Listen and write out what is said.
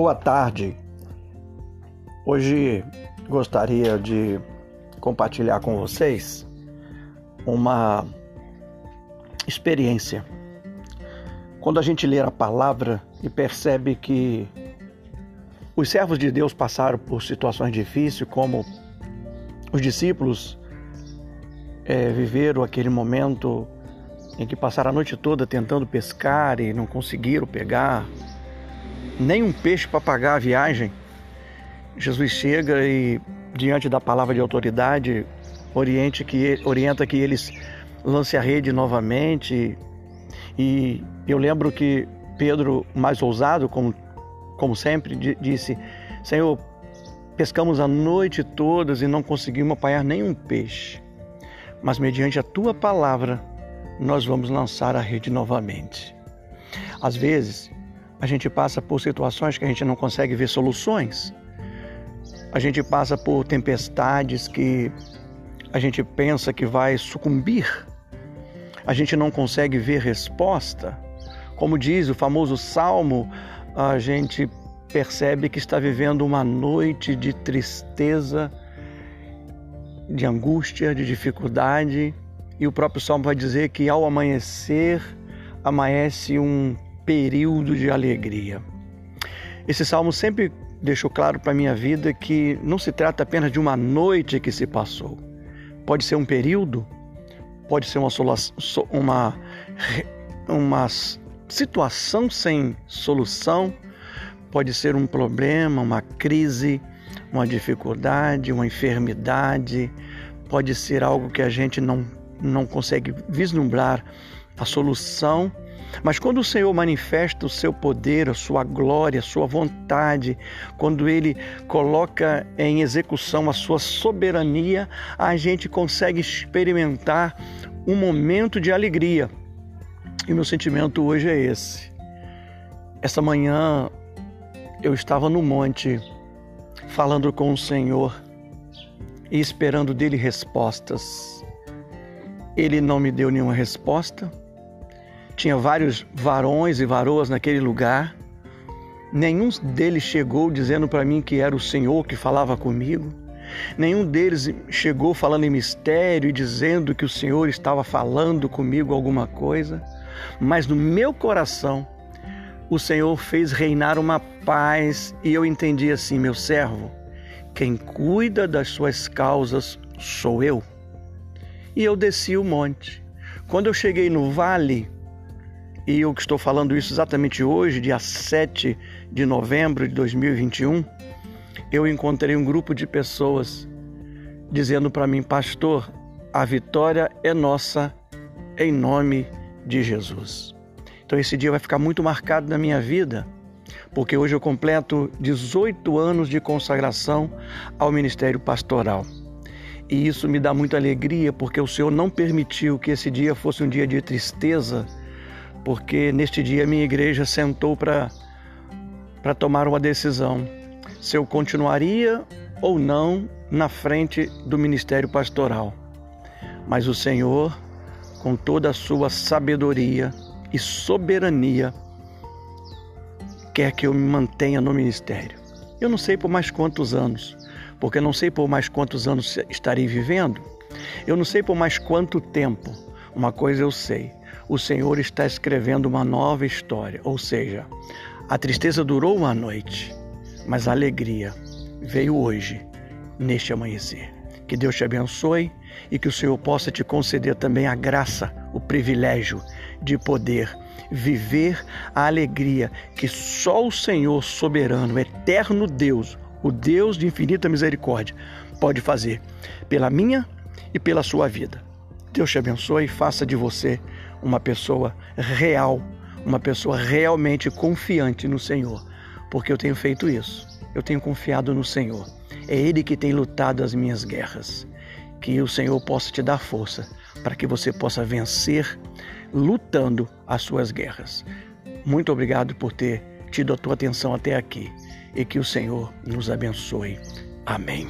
Boa tarde. Hoje gostaria de compartilhar com vocês uma experiência. Quando a gente lê a palavra e percebe que os servos de Deus passaram por situações difíceis, como os discípulos é, viveram aquele momento em que passaram a noite toda tentando pescar e não conseguiram pegar nem um peixe para pagar a viagem. Jesus chega e, diante da palavra de autoridade, oriente que, orienta que eles lancem a rede novamente. E eu lembro que Pedro, mais ousado, como, como sempre, disse: Senhor, pescamos a noite toda e não conseguimos apanhar nenhum peixe. Mas mediante a tua palavra, nós vamos lançar a rede novamente. Às vezes, a gente passa por situações que a gente não consegue ver soluções. A gente passa por tempestades que a gente pensa que vai sucumbir. A gente não consegue ver resposta. Como diz o famoso salmo, a gente percebe que está vivendo uma noite de tristeza, de angústia, de dificuldade. E o próprio salmo vai dizer que ao amanhecer, amanhece um período de alegria. Esse salmo sempre deixou claro para a minha vida que não se trata apenas de uma noite que se passou. Pode ser um período, pode ser uma, uma, uma situação sem solução, pode ser um problema, uma crise, uma dificuldade, uma enfermidade, pode ser algo que a gente não, não consegue vislumbrar a solução mas quando o Senhor manifesta o seu poder, a sua glória, a sua vontade, quando ele coloca em execução a sua soberania, a gente consegue experimentar um momento de alegria. E meu sentimento hoje é esse. Essa manhã eu estava no monte falando com o Senhor e esperando dele respostas. Ele não me deu nenhuma resposta tinha vários varões e varoas naquele lugar. Nenhum deles chegou dizendo para mim que era o Senhor que falava comigo. Nenhum deles chegou falando em mistério e dizendo que o Senhor estava falando comigo alguma coisa. Mas no meu coração, o Senhor fez reinar uma paz e eu entendi assim: meu servo, quem cuida das suas causas sou eu. E eu desci o monte. Quando eu cheguei no vale, e eu que estou falando isso exatamente hoje, dia 7 de novembro de 2021, eu encontrei um grupo de pessoas dizendo para mim, pastor, a vitória é nossa em nome de Jesus. Então esse dia vai ficar muito marcado na minha vida, porque hoje eu completo 18 anos de consagração ao ministério pastoral. E isso me dá muita alegria, porque o Senhor não permitiu que esse dia fosse um dia de tristeza, porque neste dia minha igreja sentou para tomar uma decisão se eu continuaria ou não na frente do ministério pastoral. Mas o Senhor, com toda a sua sabedoria e soberania, quer que eu me mantenha no ministério. Eu não sei por mais quantos anos, porque eu não sei por mais quantos anos estarei vivendo, eu não sei por mais quanto tempo. Uma coisa eu sei: o Senhor está escrevendo uma nova história. Ou seja, a tristeza durou uma noite, mas a alegria veio hoje, neste amanhecer. Que Deus te abençoe e que o Senhor possa te conceder também a graça, o privilégio de poder viver a alegria que só o Senhor soberano, eterno Deus, o Deus de infinita misericórdia, pode fazer pela minha e pela sua vida. Deus te abençoe e faça de você uma pessoa real, uma pessoa realmente confiante no Senhor, porque eu tenho feito isso. Eu tenho confiado no Senhor. É Ele que tem lutado as minhas guerras. Que o Senhor possa te dar força para que você possa vencer lutando as suas guerras. Muito obrigado por ter tido a tua atenção até aqui e que o Senhor nos abençoe. Amém.